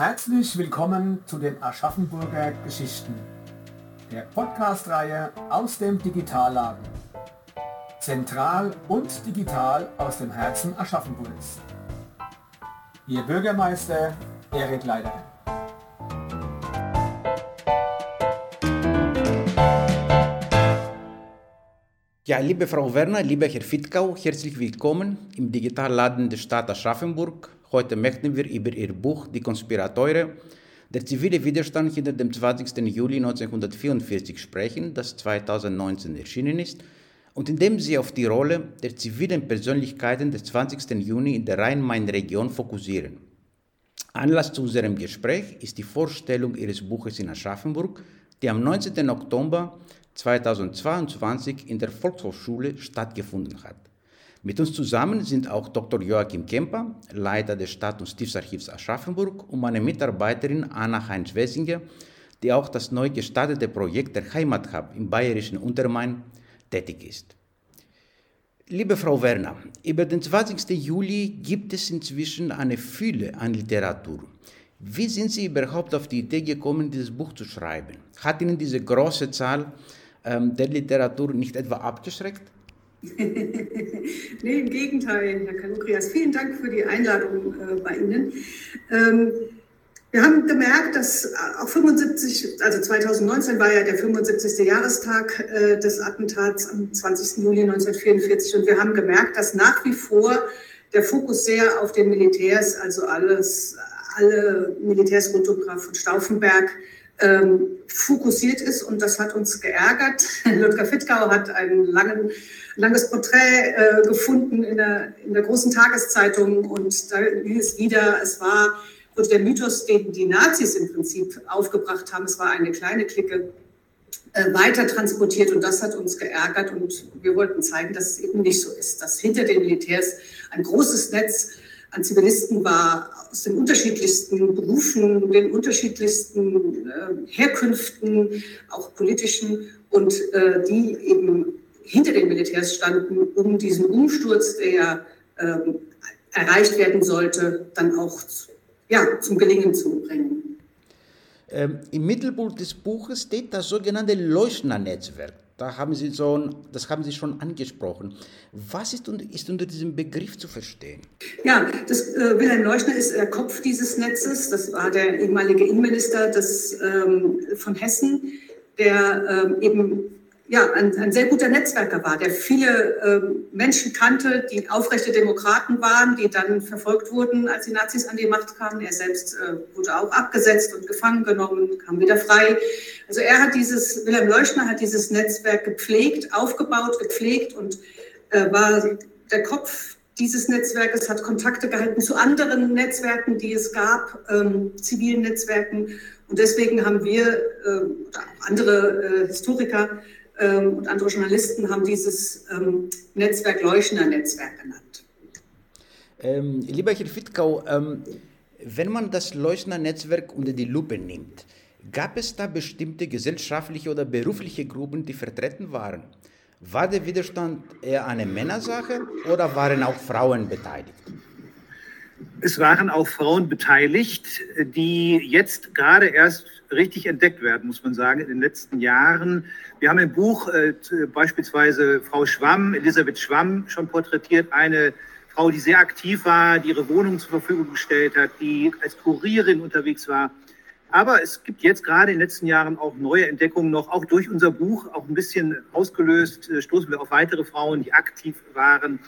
Herzlich willkommen zu den Aschaffenburger Geschichten, der Podcast-Reihe aus dem Digitalladen. Zentral und digital aus dem Herzen Aschaffenburgs. Ihr Bürgermeister Erik Leider. Ja, liebe Frau Werner, lieber Herr Fittkau, herzlich willkommen im Digitalladen der Stadt Aschaffenburg Heute möchten wir über ihr Buch Die Konspirateure, der zivile Widerstand hinter dem 20. Juli 1944 sprechen, das 2019 erschienen ist und in dem sie auf die Rolle der zivilen Persönlichkeiten des 20. Juni in der Rhein-Main-Region fokussieren. Anlass zu unserem Gespräch ist die Vorstellung ihres Buches in Aschaffenburg, die am 19. Oktober 2022 in der Volkshochschule stattgefunden hat. Mit uns zusammen sind auch Dr. Joachim Kemper, Leiter des Stadt- und Stiftsarchivs Aschaffenburg, und meine Mitarbeiterin Anna Heinz-Wessinger, die auch das neu gestartete Projekt der Heimathub im bayerischen Untermain tätig ist. Liebe Frau Werner, über den 20. Juli gibt es inzwischen eine Fülle an Literatur. Wie sind Sie überhaupt auf die Idee gekommen, dieses Buch zu schreiben? Hat Ihnen diese große Zahl ähm, der Literatur nicht etwa abgeschreckt? nee, im Gegenteil, Herr Kalukrias. Vielen Dank für die Einladung äh, bei Ihnen. Ähm, wir haben gemerkt, dass auch 75, also 2019 war ja der 75. Jahrestag äh, des Attentats am 20. Juli 1944 und wir haben gemerkt, dass nach wie vor der Fokus sehr auf den Militärs, also alles, alle Militärs rund um Graf von Stauffenberg, ähm, fokussiert ist und das hat uns geärgert. Ludger Fittgau hat ein langen, langes Porträt äh, gefunden in der, in der großen Tageszeitung und da hieß wieder, es war wurde der Mythos, den die Nazis im Prinzip aufgebracht haben, es war eine kleine Clique, äh, weiter transportiert und das hat uns geärgert und wir wollten zeigen, dass es eben nicht so ist, dass hinter den Militärs ein großes Netz an Zivilisten war, aus den unterschiedlichsten Berufen, den unterschiedlichsten äh, Herkünften, auch politischen, und äh, die eben hinter den Militärs standen, um diesen Umsturz, der ja äh, erreicht werden sollte, dann auch ja, zum Gelingen zu bringen. Ähm, Im Mittelpunkt des Buches steht das sogenannte Leuchtner-Netzwerk. Da haben Sie so, das haben Sie schon angesprochen. Was ist, ist unter diesem Begriff zu verstehen? Ja, das, äh, Wilhelm Leuschner ist der Kopf dieses Netzes. Das war der ehemalige Innenminister des, ähm, von Hessen, der ähm, eben ja, ein, ein, sehr guter Netzwerker war, der viele ähm, Menschen kannte, die aufrechte Demokraten waren, die dann verfolgt wurden, als die Nazis an die Macht kamen. Er selbst äh, wurde auch abgesetzt und gefangen genommen, kam wieder frei. Also er hat dieses, Wilhelm Leuschner hat dieses Netzwerk gepflegt, aufgebaut, gepflegt und äh, war der Kopf dieses Netzwerkes, hat Kontakte gehalten zu anderen Netzwerken, die es gab, ähm, zivilen Netzwerken. Und deswegen haben wir, äh, andere äh, Historiker, ähm, und andere Journalisten haben dieses ähm, Netzwerk Leuschner Netzwerk genannt. Ähm, lieber Herr Fittkau, ähm, wenn man das Leuschner Netzwerk unter die Lupe nimmt, gab es da bestimmte gesellschaftliche oder berufliche Gruppen, die vertreten waren? War der Widerstand eher eine Männersache oder waren auch Frauen beteiligt? Es waren auch Frauen beteiligt, die jetzt gerade erst richtig entdeckt werden, muss man sagen, in den letzten Jahren. Wir haben im Buch äh, beispielsweise Frau Schwamm, Elisabeth Schwamm, schon porträtiert, eine Frau, die sehr aktiv war, die ihre Wohnung zur Verfügung gestellt hat, die als Kurierin unterwegs war. Aber es gibt jetzt gerade in den letzten Jahren auch neue Entdeckungen noch, auch durch unser Buch, auch ein bisschen ausgelöst, äh, stoßen wir auf weitere Frauen, die aktiv waren.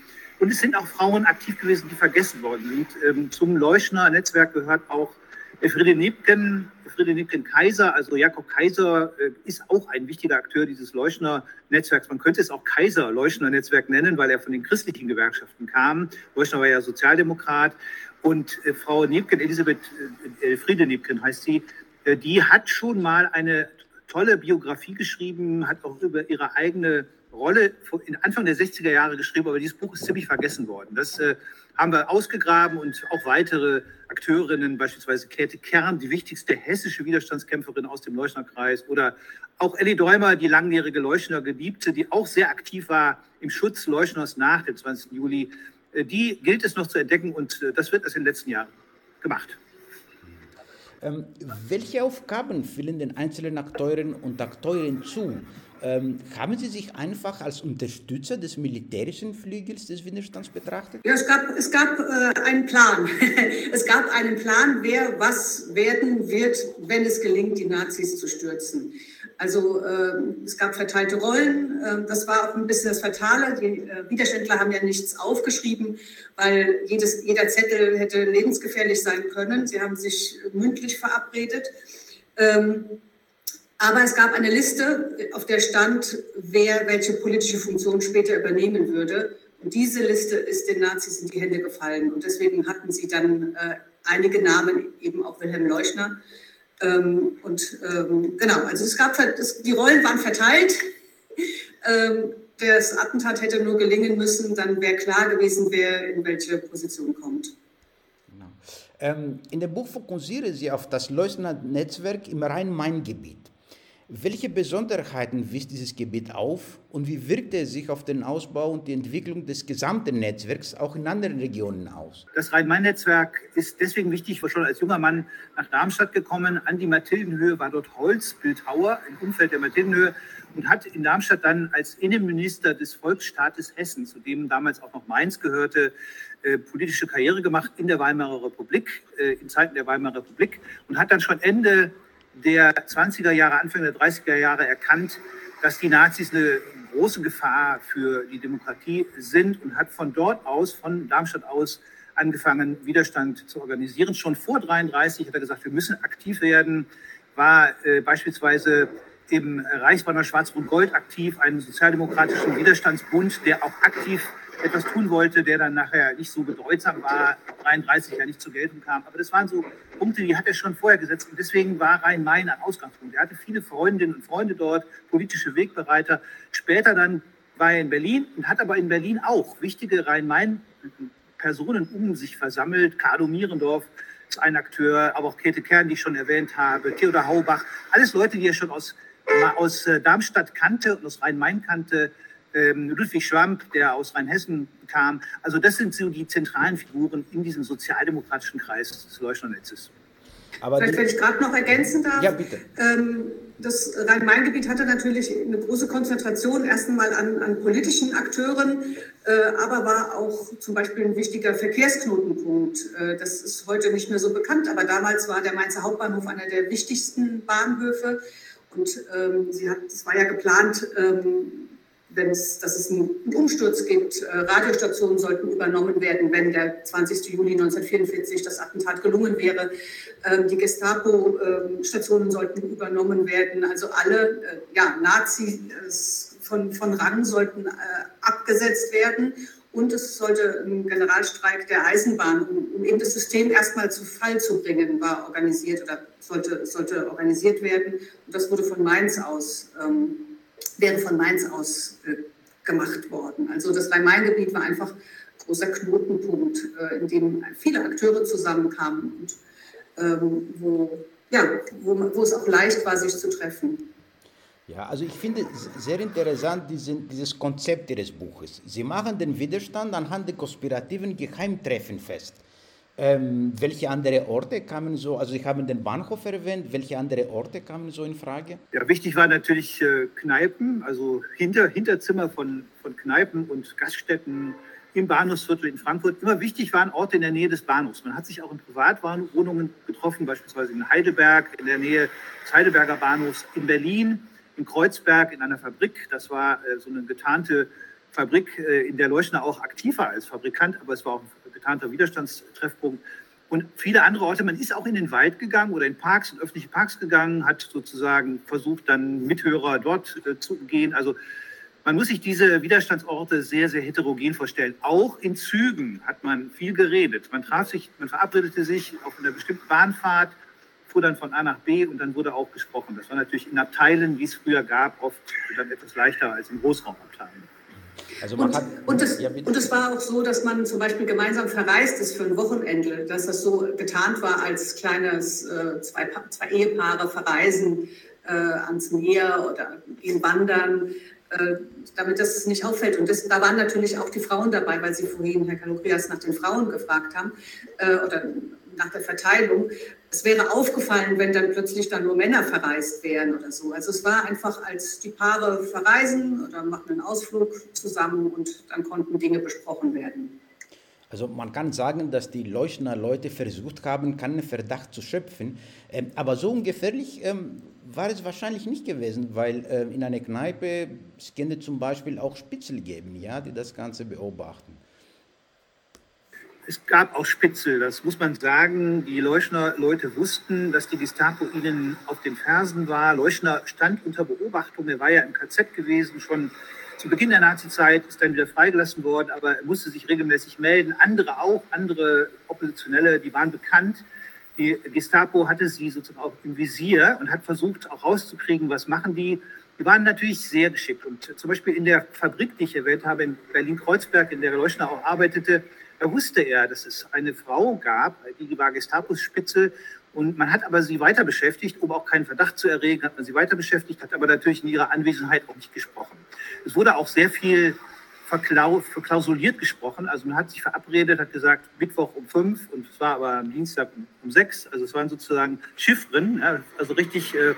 Und es sind auch Frauen aktiv gewesen, die vergessen worden sind. Ähm, zum Leuschner-Netzwerk gehört auch Friede Nebken, Friede Nebken Kaiser, also Jakob Kaiser äh, ist auch ein wichtiger Akteur dieses Leuschner-Netzwerks. Man könnte es auch Kaiser-Leuschner-Netzwerk nennen, weil er von den christlichen Gewerkschaften kam. Leuschner war ja Sozialdemokrat. Und äh, Frau Nebken, Elisabeth äh, Friede Nebken heißt sie, die hat schon mal eine tolle Biografie geschrieben, hat auch über ihre eigene Rolle in Anfang der 60er Jahre geschrieben, aber dieses Buch ist ziemlich vergessen worden. Das äh, haben wir ausgegraben und auch weitere Akteurinnen, beispielsweise Käthe Kern, die wichtigste hessische Widerstandskämpferin aus dem Leuchnerkreis, oder auch Elli Däumer, die langjährige Leuchner-Geliebte, die auch sehr aktiv war im Schutz Leuchners nach dem 20. Juli. Äh, die gilt es noch zu entdecken und äh, das wird erst in den letzten Jahren gemacht. Ähm, welche Aufgaben fielen den einzelnen Akteuren und Akteurinnen zu? Ähm, haben Sie sich einfach als Unterstützer des militärischen Flügels des Widerstands betrachtet? Ja, es gab, es gab äh, einen Plan. es gab einen Plan, wer was werden wird, wenn es gelingt, die Nazis zu stürzen. Also äh, es gab verteilte Rollen. Äh, das war auch ein bisschen das Fatale. Die äh, Widerständler haben ja nichts aufgeschrieben, weil jedes, jeder Zettel hätte lebensgefährlich sein können. Sie haben sich mündlich verabredet. Ähm, aber es gab eine Liste, auf der stand, wer welche politische Funktion später übernehmen würde. Und diese Liste ist den Nazis in die Hände gefallen. Und deswegen hatten sie dann äh, einige Namen, eben auch Wilhelm Leuchner. Ähm, und ähm, genau, also es gab, es, die Rollen waren verteilt. Ähm, das Attentat hätte nur gelingen müssen, dann wäre klar gewesen, wer in welche Position kommt. Genau. Ähm, in dem Buch fokussieren Sie auf das Leuchner-Netzwerk im Rhein-Main-Gebiet. Welche Besonderheiten wies dieses Gebiet auf und wie wirkte es sich auf den Ausbau und die Entwicklung des gesamten Netzwerks auch in anderen Regionen aus? Das Rhein-Main-Netzwerk ist deswegen wichtig. Ich war schon als junger Mann nach Darmstadt gekommen. An die Mathildenhöhe war dort Holzbildhauer im Umfeld der Mathildenhöhe und hat in Darmstadt dann als Innenminister des Volksstaates Hessen, zu dem damals auch noch Mainz gehörte, äh, politische Karriere gemacht in der Weimarer Republik, äh, in Zeiten der Weimarer Republik und hat dann schon Ende der 20er Jahre, Anfang der 30er Jahre erkannt, dass die Nazis eine große Gefahr für die Demokratie sind und hat von dort aus, von Darmstadt aus, angefangen, Widerstand zu organisieren. Schon vor 33 hat er gesagt, wir müssen aktiv werden, war äh, beispielsweise im Reichsbanner Schwarz-Rot-Gold aktiv, einen sozialdemokratischen Widerstandsbund, der auch aktiv etwas tun wollte, der dann nachher nicht so bedeutsam war, 33 ja nicht zur Geltung kam. Aber das waren so Punkte, die hat er schon vorher gesetzt. Und deswegen war Rhein-Main ein Ausgangspunkt. Er hatte viele Freundinnen und Freunde dort, politische Wegbereiter. Später dann war er in Berlin und hat aber in Berlin auch wichtige Rhein-Main-Personen um sich versammelt. Carlo Mierendorf ist ein Akteur, aber auch Käthe Kern, die ich schon erwähnt habe, Theodor Haubach. Alles Leute, die er schon aus, aus äh, Darmstadt kannte und aus Rhein-Main kannte Ludwig Schwamp, der aus Rheinhessen kam. Also das sind so die zentralen Figuren in diesem sozialdemokratischen Kreis des Leuchtnernetzes. Aber Vielleicht, wenn ich gerade noch ergänzen darf. Ja, bitte. Ähm, das Rhein-Main-Gebiet hatte natürlich eine große Konzentration erst einmal an, an politischen Akteuren, äh, aber war auch zum Beispiel ein wichtiger Verkehrsknotenpunkt. Äh, das ist heute nicht mehr so bekannt, aber damals war der Mainzer Hauptbahnhof einer der wichtigsten Bahnhöfe. Und ähm, sie hat, es war ja geplant, ähm, wenn es, dass es einen Umsturz gibt. Äh, Radiostationen sollten übernommen werden, wenn der 20. Juli 1944 das Attentat gelungen wäre. Ähm, die Gestapo-Stationen sollten übernommen werden. Also alle äh, ja, Nazis von, von Rang sollten äh, abgesetzt werden. Und es sollte ein Generalstreik der Eisenbahn, um, um eben das System erstmal zu Fall zu bringen, war organisiert oder sollte, sollte organisiert werden. Und das wurde von Mainz aus ähm, wäre von Mainz aus äh, gemacht worden. Also das Rhein-Main-Gebiet war einfach großer Knotenpunkt, äh, in dem viele Akteure zusammenkamen und ähm, wo, ja, wo, wo es auch leicht war, sich zu treffen. Ja, also ich finde sehr interessant diesen, dieses Konzept Ihres Buches. Sie machen den Widerstand anhand der konspirativen Geheimtreffen fest. Ähm, welche andere Orte kamen so, also Sie haben den Bahnhof erwähnt, welche andere Orte kamen so in Frage? Ja, wichtig waren natürlich äh, Kneipen, also Hinter, Hinterzimmer von, von Kneipen und Gaststätten im Bahnhofsviertel in Frankfurt. Immer wichtig waren Orte in der Nähe des Bahnhofs. Man hat sich auch in Privatwohnungen getroffen, beispielsweise in Heidelberg, in der Nähe des Heidelberger Bahnhofs, in Berlin, in Kreuzberg, in einer Fabrik. Das war äh, so eine getarnte Fabrik, äh, in der Leuschner auch aktiv war als Fabrikant, aber es war auch ein getarnter Widerstandstreffpunkt. Und viele andere Orte, man ist auch in den Wald gegangen oder in Parks, in öffentliche Parks gegangen, hat sozusagen versucht, dann Mithörer dort äh, zu gehen. Also man muss sich diese Widerstandsorte sehr, sehr heterogen vorstellen. Auch in Zügen hat man viel geredet. Man traf sich, man verabredete sich auf einer bestimmten Bahnfahrt, fuhr dann von A nach B und dann wurde auch gesprochen. Das war natürlich in Abteilen, wie es früher gab, oft dann etwas leichter als in Großraumabteilen. Also und, hat, und, es, ja, und, es, war auch so, dass man zum Beispiel gemeinsam verreist ist für ein Wochenende, dass das so getarnt war als kleines, äh, zwei, zwei, Ehepaare verreisen äh, ans Meer oder gehen wandern, äh, damit das nicht auffällt. Und das, da waren natürlich auch die Frauen dabei, weil Sie vorhin, Herr Kalokrias, nach den Frauen gefragt haben äh, oder nach der Verteilung. Es wäre aufgefallen, wenn dann plötzlich dann nur Männer verreist wären oder so. Also es war einfach, als die Paare verreisen oder machen einen Ausflug zusammen und dann konnten Dinge besprochen werden. Also man kann sagen, dass die Leuchner Leute versucht haben, keinen Verdacht zu schöpfen. Ähm, aber so ungefährlich ähm, war es wahrscheinlich nicht gewesen, weil äh, in einer Kneipe es könnte zum Beispiel auch Spitzel geben, ja, die das Ganze beobachten. Es gab auch Spitzel, das muss man sagen. Die Leuschner Leute wussten, dass die Gestapo ihnen auf den Fersen war. Leuschner stand unter Beobachtung, er war ja im KZ gewesen, schon zu Beginn der Nazizeit, ist dann wieder freigelassen worden, aber er musste sich regelmäßig melden. Andere auch, andere Oppositionelle, die waren bekannt. Die Gestapo hatte sie sozusagen auch im Visier und hat versucht auch rauszukriegen, was machen die. Die waren natürlich sehr geschickt. Und zum Beispiel in der Fabrik, die ich erwähnt habe, in Berlin-Kreuzberg, in der Leuschner auch arbeitete, da wusste er, dass es eine Frau gab, die war Gestapos-Spitze und man hat aber sie weiter beschäftigt, um auch keinen Verdacht zu erregen, hat man sie weiter beschäftigt, hat aber natürlich in ihrer Anwesenheit auch nicht gesprochen. Es wurde auch sehr viel verklausuliert gesprochen. Also man hat sich verabredet, hat gesagt, Mittwoch um fünf und es war aber am Dienstag um sechs. Also es waren sozusagen Chiffren, ja, also richtig äh,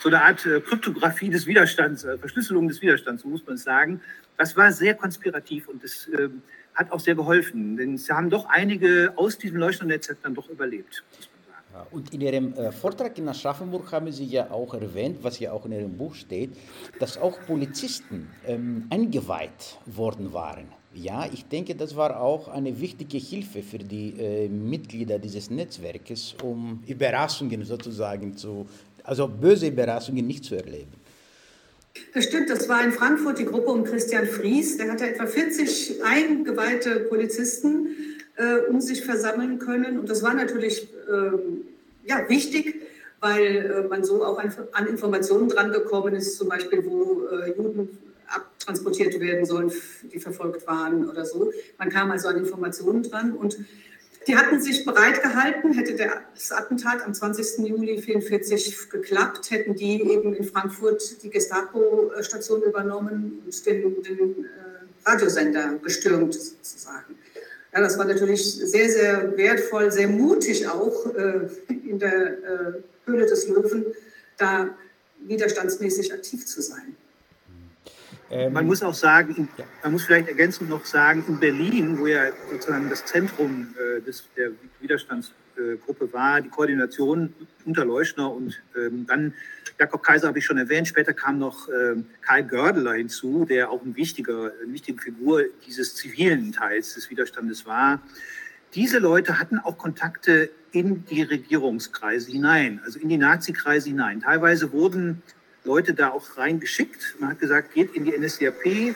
so eine Art äh, Kryptographie des Widerstands, äh, Verschlüsselung des Widerstands, so muss man sagen. Das war sehr konspirativ und das hat auch sehr geholfen, denn es haben doch einige aus diesem Leuchtturmnetzwerk dann doch überlebt. Und in Ihrem äh, Vortrag in Aschaffenburg haben Sie ja auch erwähnt, was ja auch in Ihrem Buch steht, dass auch Polizisten ähm, eingeweiht worden waren. Ja, ich denke, das war auch eine wichtige Hilfe für die äh, Mitglieder dieses Netzwerkes, um Überraschungen sozusagen zu, also böse Überraschungen nicht zu erleben. Das stimmt, das war in Frankfurt die Gruppe um Christian Fries. Der hatte etwa 40 eingeweihte Polizisten äh, um sich versammeln können. Und das war natürlich äh, ja, wichtig, weil äh, man so auch an, an Informationen drangekommen ist, zum Beispiel, wo äh, Juden abtransportiert werden sollen, die verfolgt waren oder so. Man kam also an Informationen dran und die hatten sich bereit gehalten, hätte das Attentat am 20. Juli 1944 geklappt, hätten die eben in Frankfurt die Gestapo-Station übernommen und den, den äh, Radiosender gestürmt sozusagen. Ja, das war natürlich sehr, sehr wertvoll, sehr mutig auch äh, in der äh, Höhle des Löwen, da widerstandsmäßig aktiv zu sein. Ähm, man muss auch sagen, man muss vielleicht ergänzend noch sagen, in Berlin, wo ja sozusagen das Zentrum äh, des, der Widerstandsgruppe war, die Koordination unter Leuschner und ähm, dann Jakob Kaiser habe ich schon erwähnt, später kam noch ähm, Karl Gördeler hinzu, der auch ein wichtiger, eine wichtige Figur dieses zivilen Teils des Widerstandes war. Diese Leute hatten auch Kontakte in die Regierungskreise hinein, also in die Nazi-Kreise hinein. Teilweise wurden Leute da auch reingeschickt. Man hat gesagt, geht in die NSDAP,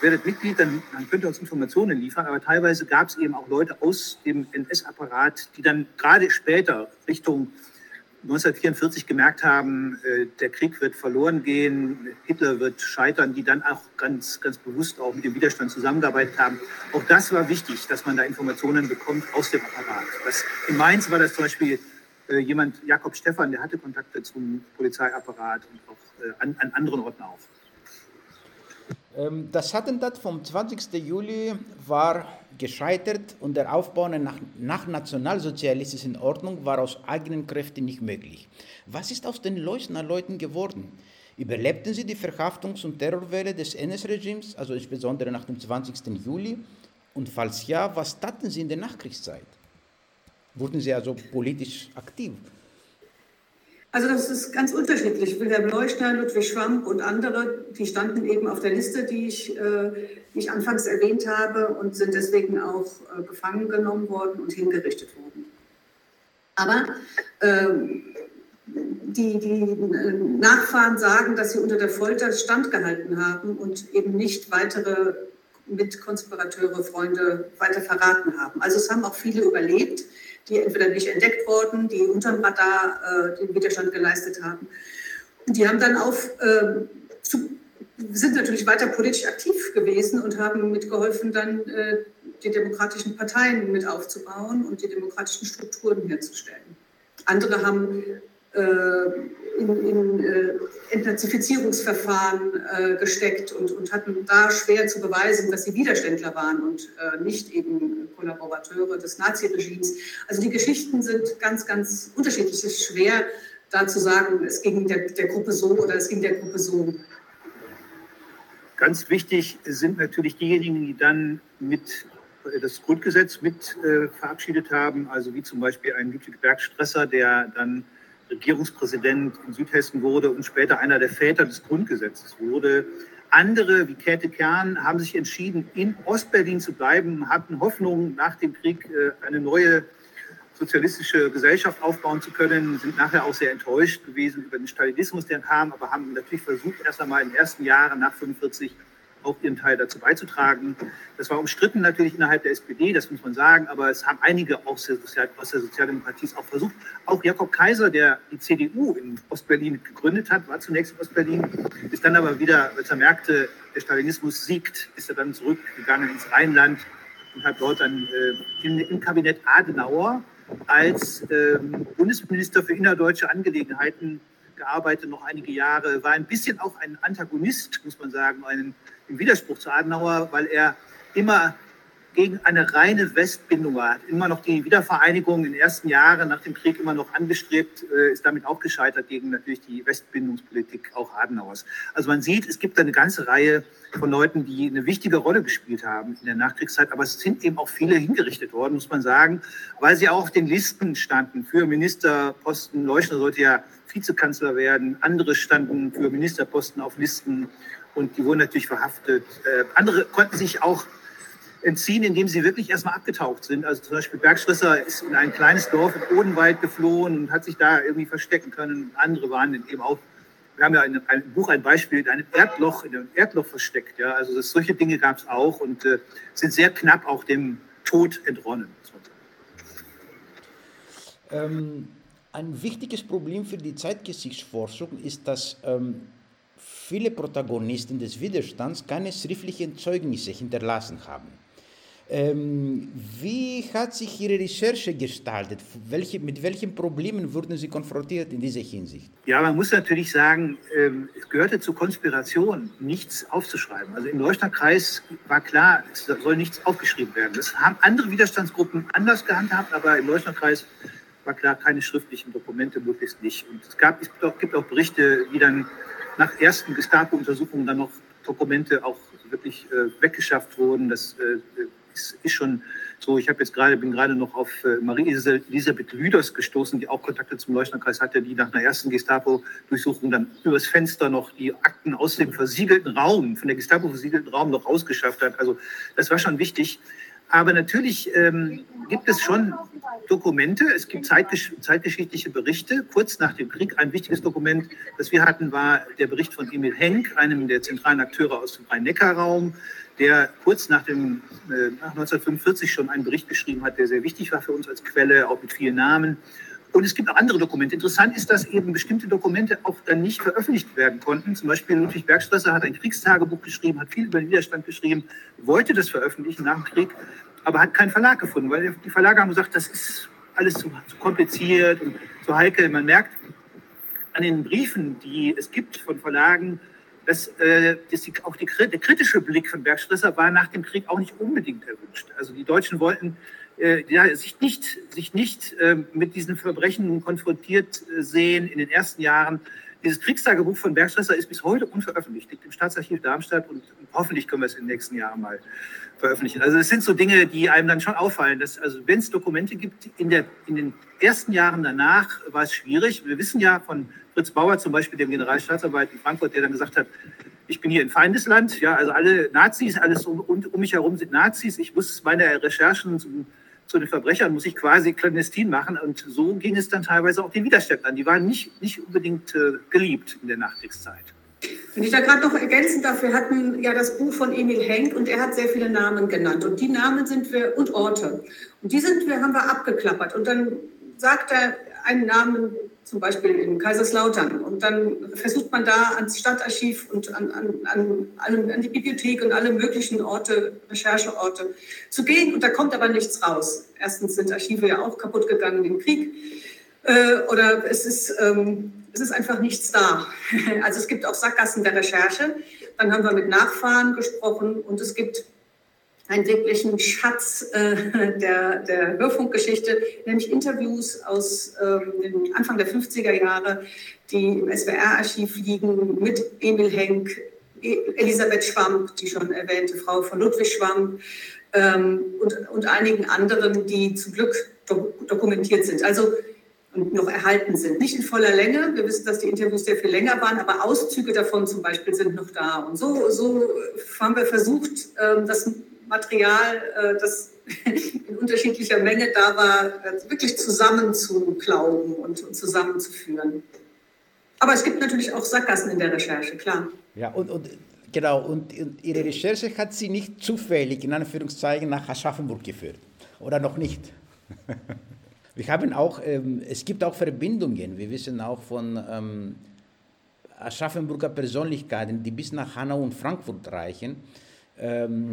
werdet Mitglied, dann, dann könnt ihr uns Informationen liefern. Aber teilweise gab es eben auch Leute aus dem NS-Apparat, die dann gerade später Richtung 1944 gemerkt haben, äh, der Krieg wird verloren gehen, Hitler wird scheitern, die dann auch ganz, ganz bewusst auch mit dem Widerstand zusammengearbeitet haben. Auch das war wichtig, dass man da Informationen bekommt aus dem Apparat. Das, in Mainz war das zum Beispiel jemand, Jakob Stephan, der hatte Kontakte zum Polizeiapparat und auch äh, an, an anderen Orten auch. Ähm, das Attentat vom 20. Juli war gescheitert und der Aufbau nach, nach nationalsozialistischen Ordnung war aus eigenen Kräften nicht möglich. Was ist aus den Leusner Leuten geworden? Überlebten sie die Verhaftungs- und Terrorwelle des NS-Regimes, also insbesondere nach dem 20. Juli? Und falls ja, was taten sie in der Nachkriegszeit? Wurden sie also politisch aktiv? Also das ist ganz unterschiedlich. Wilhelm Leuchtner, Ludwig Schwamp und andere, die standen eben auf der Liste, die ich, äh, die ich anfangs erwähnt habe und sind deswegen auch äh, gefangen genommen worden und hingerichtet worden. Aber äh, die, die äh, Nachfahren sagen, dass sie unter der Folter standgehalten haben und eben nicht weitere Mitkonspirateure, Freunde weiter verraten haben. Also es haben auch viele überlebt die entweder nicht entdeckt wurden, die unterm Radar äh, den Widerstand geleistet haben. Und die haben dann auf, äh, zu, sind natürlich weiter politisch aktiv gewesen und haben mitgeholfen, dann äh, die demokratischen Parteien mit aufzubauen und die demokratischen Strukturen herzustellen. Andere haben äh, in, in äh, Entnazifizierungsverfahren äh, gesteckt und, und hatten da schwer zu beweisen, dass sie Widerständler waren und äh, nicht eben Kollaborateure des Naziregimes. Also die Geschichten sind ganz, ganz unterschiedlich. Es ist schwer, da zu sagen, es ging der, der Gruppe so oder es ging der Gruppe so. Ganz wichtig sind natürlich diejenigen, die dann mit äh, das Grundgesetz mit äh, verabschiedet haben, also wie zum Beispiel ein Ludwig Bergstresser, der dann Regierungspräsident in Südhessen wurde und später einer der Väter des Grundgesetzes wurde. Andere, wie Käthe Kern, haben sich entschieden, in Ostberlin zu bleiben, hatten Hoffnung, nach dem Krieg äh, eine neue sozialistische Gesellschaft aufbauen zu können, sind nachher auch sehr enttäuscht gewesen über den Stalinismus, der kam, aber haben natürlich versucht, erst einmal in den ersten Jahren nach 45 auch ihren Teil dazu beizutragen. Das war umstritten natürlich innerhalb der SPD, das muss man sagen, aber es haben einige aus der, Sozial aus der Sozialdemokratie auch versucht. Auch Jakob Kaiser, der die CDU in Ostberlin gegründet hat, war zunächst in Ostberlin, ist dann aber wieder, als er merkte, der Stalinismus siegt, ist er dann zurückgegangen ins Rheinland und hat dort dann äh, im, im, Kabinett Adenauer als äh, Bundesminister für innerdeutsche Angelegenheiten gearbeitet, noch einige Jahre, war ein bisschen auch ein Antagonist, muss man sagen, ein im Widerspruch zu Adenauer, weil er immer gegen eine reine Westbindung war. Hat immer noch die Wiedervereinigung in den ersten Jahren nach dem Krieg immer noch angestrebt, äh, ist damit auch gescheitert gegen natürlich die Westbindungspolitik auch Adenauers. Also man sieht, es gibt eine ganze Reihe von Leuten, die eine wichtige Rolle gespielt haben in der Nachkriegszeit, aber es sind eben auch viele hingerichtet worden, muss man sagen, weil sie auch auf den Listen standen für Ministerposten. Leuschner sollte ja Vizekanzler werden, andere standen für Ministerposten auf Listen und die wurden natürlich verhaftet. Äh, andere konnten sich auch entziehen, indem sie wirklich erstmal abgetaucht sind. Also zum Beispiel Bergschrisser ist in ein kleines Dorf im Odenwald geflohen und hat sich da irgendwie verstecken können. Andere waren eben auch, wir haben ja in einem Buch ein Beispiel, in einem Erdloch, in einem Erdloch versteckt. Ja, also das, solche Dinge gab es auch und äh, sind sehr knapp auch dem Tod entronnen. Ähm, ein wichtiges Problem für die Zeitgeschichtsforschung ist, dass ähm, viele Protagonisten des Widerstands keine schriftlichen Zeugnisse hinterlassen haben. Ähm, wie hat sich Ihre Recherche gestaltet? Welche, mit welchen Problemen wurden Sie konfrontiert in dieser Hinsicht? Ja, man muss natürlich sagen, ähm, es gehörte zur Konspiration, nichts aufzuschreiben. Also im Leuchterkreis war klar, es soll nichts aufgeschrieben werden. Das haben andere Widerstandsgruppen anders gehandhabt, aber im Leuchterkreis war klar, keine schriftlichen Dokumente, möglichst nicht. Und es gab, es gibt auch, Berichte, wie dann nach ersten Gestapo-Untersuchungen dann noch Dokumente auch wirklich äh, weggeschafft wurden. Das äh, ist, ist, schon so. Ich habe jetzt gerade bin gerade noch auf äh, Marie Elisabeth Lüders gestoßen, die auch Kontakte zum Leuchtnerkreis hatte, die nach einer ersten Gestapo-Durchsuchung dann übers Fenster noch die Akten aus dem versiegelten Raum, von der Gestapo versiegelten Raum noch rausgeschafft hat. Also das war schon wichtig. Aber natürlich ähm, gibt es schon Dokumente, es gibt zeitgesch zeitgeschichtliche Berichte. Kurz nach dem Krieg ein wichtiges Dokument, das wir hatten, war der Bericht von Emil Henk, einem der zentralen Akteure aus dem Rhein-Neckar-Raum, der kurz nach, dem, äh, nach 1945 schon einen Bericht geschrieben hat, der sehr wichtig war für uns als Quelle, auch mit vielen Namen. Und es gibt auch andere Dokumente. Interessant ist, dass eben bestimmte Dokumente auch dann nicht veröffentlicht werden konnten. Zum Beispiel Ludwig Bergstresser hat ein Kriegstagebuch geschrieben, hat viel über den Widerstand geschrieben, wollte das veröffentlichen nach dem Krieg, aber hat keinen Verlag gefunden, weil die Verlage haben gesagt, das ist alles zu, zu kompliziert und zu heikel. Man merkt an den Briefen, die es gibt von Verlagen, dass, äh, dass die, auch die, der kritische Blick von Bergstresser war nach dem Krieg auch nicht unbedingt erwünscht. Also die Deutschen wollten äh, ja, sich nicht, sich nicht äh, mit diesen Verbrechen konfrontiert äh, sehen in den ersten Jahren. Dieses Kriegstagebuch von Bergstresser ist bis heute unveröffentlicht, liegt im Staatsarchiv Darmstadt und hoffentlich können wir es in den nächsten Jahren mal veröffentlichen. Also es sind so Dinge, die einem dann schon auffallen, dass also wenn es Dokumente gibt, in, der, in den ersten Jahren danach war es schwierig. Wir wissen ja von Fritz Bauer zum Beispiel, dem Generalstaatsanwalt in Frankfurt, der dann gesagt hat, ich bin hier in Feindesland, ja, also alle Nazis, alles um, um mich herum sind Nazis. Ich muss meine Recherchen zum zu den Verbrechern muss ich quasi clandestin machen. Und so ging es dann teilweise auch den Widerständlern. Die waren nicht, nicht unbedingt äh, geliebt in der Nachkriegszeit. Wenn ich da gerade noch ergänzen darf, wir hatten ja das Buch von Emil Henk und er hat sehr viele Namen genannt. Und die Namen sind wir und Orte. Und die sind wir, haben wir abgeklappert. Und dann sagt er einen Namen zum Beispiel in Kaiserslautern. Und dann versucht man da ans Stadtarchiv und an, an, an, an die Bibliothek und alle möglichen Orte, Rechercheorte zu gehen. Und da kommt aber nichts raus. Erstens sind Archive ja auch kaputt gegangen im Krieg. Äh, oder es ist, ähm, es ist einfach nichts da. Also es gibt auch Sackgassen der Recherche. Dann haben wir mit Nachfahren gesprochen und es gibt einen wirklichen Schatz äh, der, der Hörfunkgeschichte, nämlich Interviews aus ähm, Anfang der 50er Jahre, die im SWR-Archiv liegen mit Emil Henk, e, Elisabeth Schwamp, die schon erwähnte Frau von Ludwig Schwamp ähm, und, und einigen anderen, die zum Glück do dokumentiert sind. Also und noch erhalten sind. Nicht in voller Länge. Wir wissen, dass die Interviews sehr viel länger waren, aber Auszüge davon zum Beispiel sind noch da. Und so, so haben wir versucht, ähm, das Material, äh, das in unterschiedlicher Menge da war, äh, wirklich zusammenzuklauben und, zusammenzuführen. Aber es gibt natürlich auch Sackgassen in der Recherche, klar. Ja, und, und genau, und, und Ihre Recherche hat Sie nicht zufällig, in Anführungszeichen, nach Aschaffenburg geführt. Oder noch nicht? Wir haben auch, ähm, es gibt auch Verbindungen. Wir wissen auch von ähm, Aschaffenburger Persönlichkeiten, die bis nach Hanau und Frankfurt reichen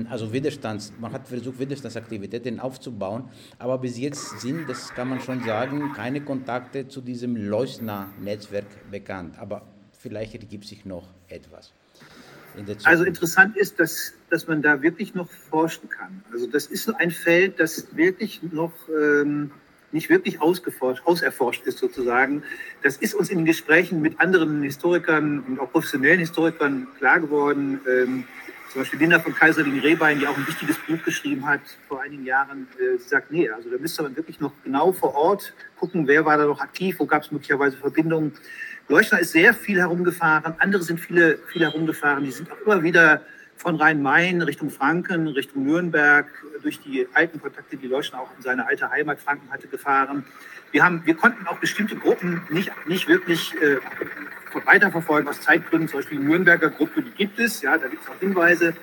also Widerstands, man hat versucht, Widerstandsaktivitäten aufzubauen, aber bis jetzt sind, das kann man schon sagen, keine Kontakte zu diesem Leusner-Netzwerk bekannt. Aber vielleicht ergibt sich noch etwas. In also interessant ist, dass, dass man da wirklich noch forschen kann. Also das ist ein Feld, das wirklich noch ähm, nicht wirklich ausgeforscht, auserforscht ist sozusagen. Das ist uns in Gesprächen mit anderen Historikern und auch professionellen Historikern klar geworden. Ähm, zum Beispiel Linda von Kaiserling Rehbein, die auch ein wichtiges Buch geschrieben hat vor einigen Jahren, äh, sagt, nee, also da müsste man wirklich noch genau vor Ort gucken, wer war da noch aktiv, wo gab es möglicherweise Verbindungen. Leuchtner ist sehr viel herumgefahren, andere sind viele, viel herumgefahren, die sind auch immer wieder von Rhein-Main Richtung Franken, Richtung Nürnberg, durch die alten Kontakte, die Leuchtner auch in seine alte Heimat Franken hatte, gefahren. Wir, haben, wir konnten auch bestimmte Gruppen nicht, nicht wirklich äh, weiterverfolgen aus Zeitgründen. Zum Beispiel die Nürnberger Gruppe, die gibt es. Ja, da gibt es auch Hinweise,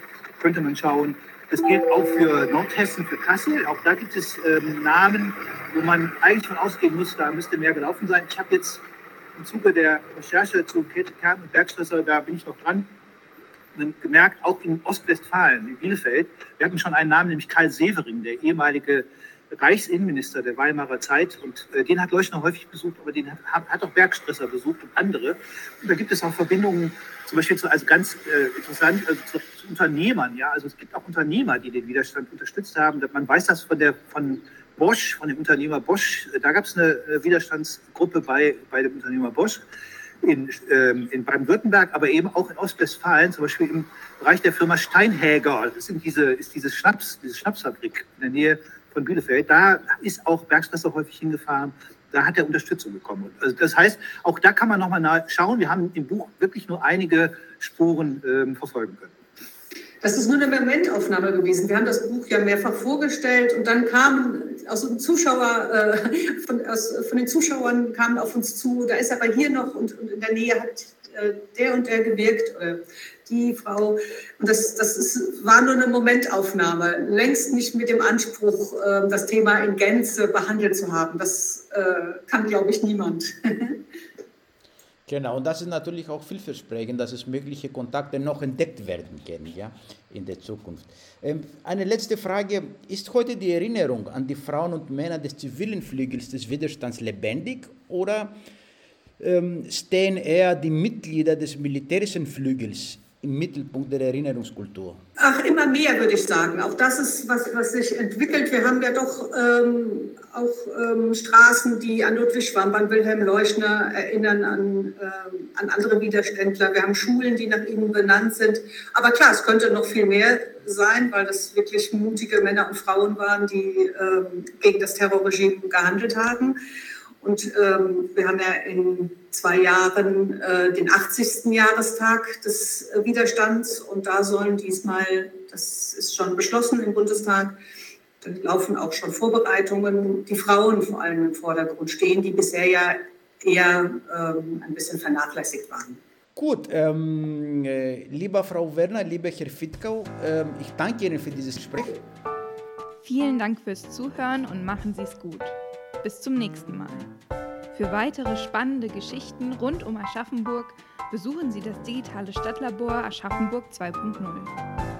könnte man schauen. Das gilt auch für Nordhessen, für Kassel. Auch da gibt es ähm, Namen, wo man eigentlich von ausgehen muss, da müsste mehr gelaufen sein. Ich habe jetzt im Zuge der Recherche zu Käthe Kern und Bergschlösser, da bin ich noch dran, gemerkt, auch in Ostwestfalen, in Bielefeld, wir hatten schon einen Namen, nämlich Karl Severing, der ehemalige Reichsinnenminister der Weimarer Zeit. Und äh, den hat Leuschner häufig besucht, aber den hat, hat auch Bergstresser besucht und andere. Und da gibt es auch Verbindungen, zum Beispiel zu, also ganz äh, interessant, also zu, zu, Unternehmern. Ja? Also es gibt auch Unternehmer, die den Widerstand unterstützt haben. Man weiß das von, der, von Bosch, von dem Unternehmer Bosch. Da gab es eine Widerstandsgruppe bei, bei dem Unternehmer Bosch in, ähm, in Baden-Württemberg, aber eben auch in Ostwestfalen, zum Beispiel im Bereich der Firma Steinhäger. Das sind diese, ist diese Schnaps, diese Schnapsfabrik in der Nähe von Bielefeld. Da ist auch Bergstresser häufig hingefahren. Da hat er Unterstützung bekommen. Also das heißt, auch da kann man nochmal schauen. Wir haben im Buch wirklich nur einige Spuren ähm, verfolgen können. Das ist nur eine Momentaufnahme gewesen. Wir haben das Buch ja mehrfach vorgestellt und dann kamen aus dem Zuschauer, äh, von, aus, von, den Zuschauern kamen auf uns zu, da ist aber hier noch und, und in der Nähe hat äh, der und der gewirkt, äh, die Frau. Und das, das ist, war nur eine Momentaufnahme, längst nicht mit dem Anspruch, äh, das Thema in Gänze behandelt zu haben. Das äh, kann, glaube ich, niemand. Genau, und das ist natürlich auch vielversprechend, dass es mögliche Kontakte noch entdeckt werden können ja, in der Zukunft. Ähm, eine letzte Frage. Ist heute die Erinnerung an die Frauen und Männer des zivilen Flügels des Widerstands lebendig oder ähm, stehen eher die Mitglieder des militärischen Flügels im Mittelpunkt der Erinnerungskultur? Ach, immer mehr, würde ich sagen. Auch das ist was, was sich entwickelt. Wir haben ja doch ähm, auch ähm, Straßen, die an Ludwig Schwamp, an Wilhelm Leuschner erinnern, an, ähm, an andere Widerständler. Wir haben Schulen, die nach ihnen benannt sind. Aber klar, es könnte noch viel mehr sein, weil das wirklich mutige Männer und Frauen waren, die ähm, gegen das Terrorregime gehandelt haben. Und ähm, wir haben ja in zwei Jahren äh, den 80. Jahrestag des äh, Widerstands und da sollen diesmal, das ist schon beschlossen im Bundestag, laufen auch schon Vorbereitungen, die Frauen vor allem im Vordergrund stehen, die bisher ja eher ähm, ein bisschen vernachlässigt waren. Gut, ähm, äh, lieber Frau Werner, lieber Herr Fittkau, äh, ich danke Ihnen für dieses Gespräch. Vielen Dank fürs Zuhören und machen Sie es gut. Bis zum nächsten Mal. Für weitere spannende Geschichten rund um Aschaffenburg besuchen Sie das digitale Stadtlabor Aschaffenburg 2.0.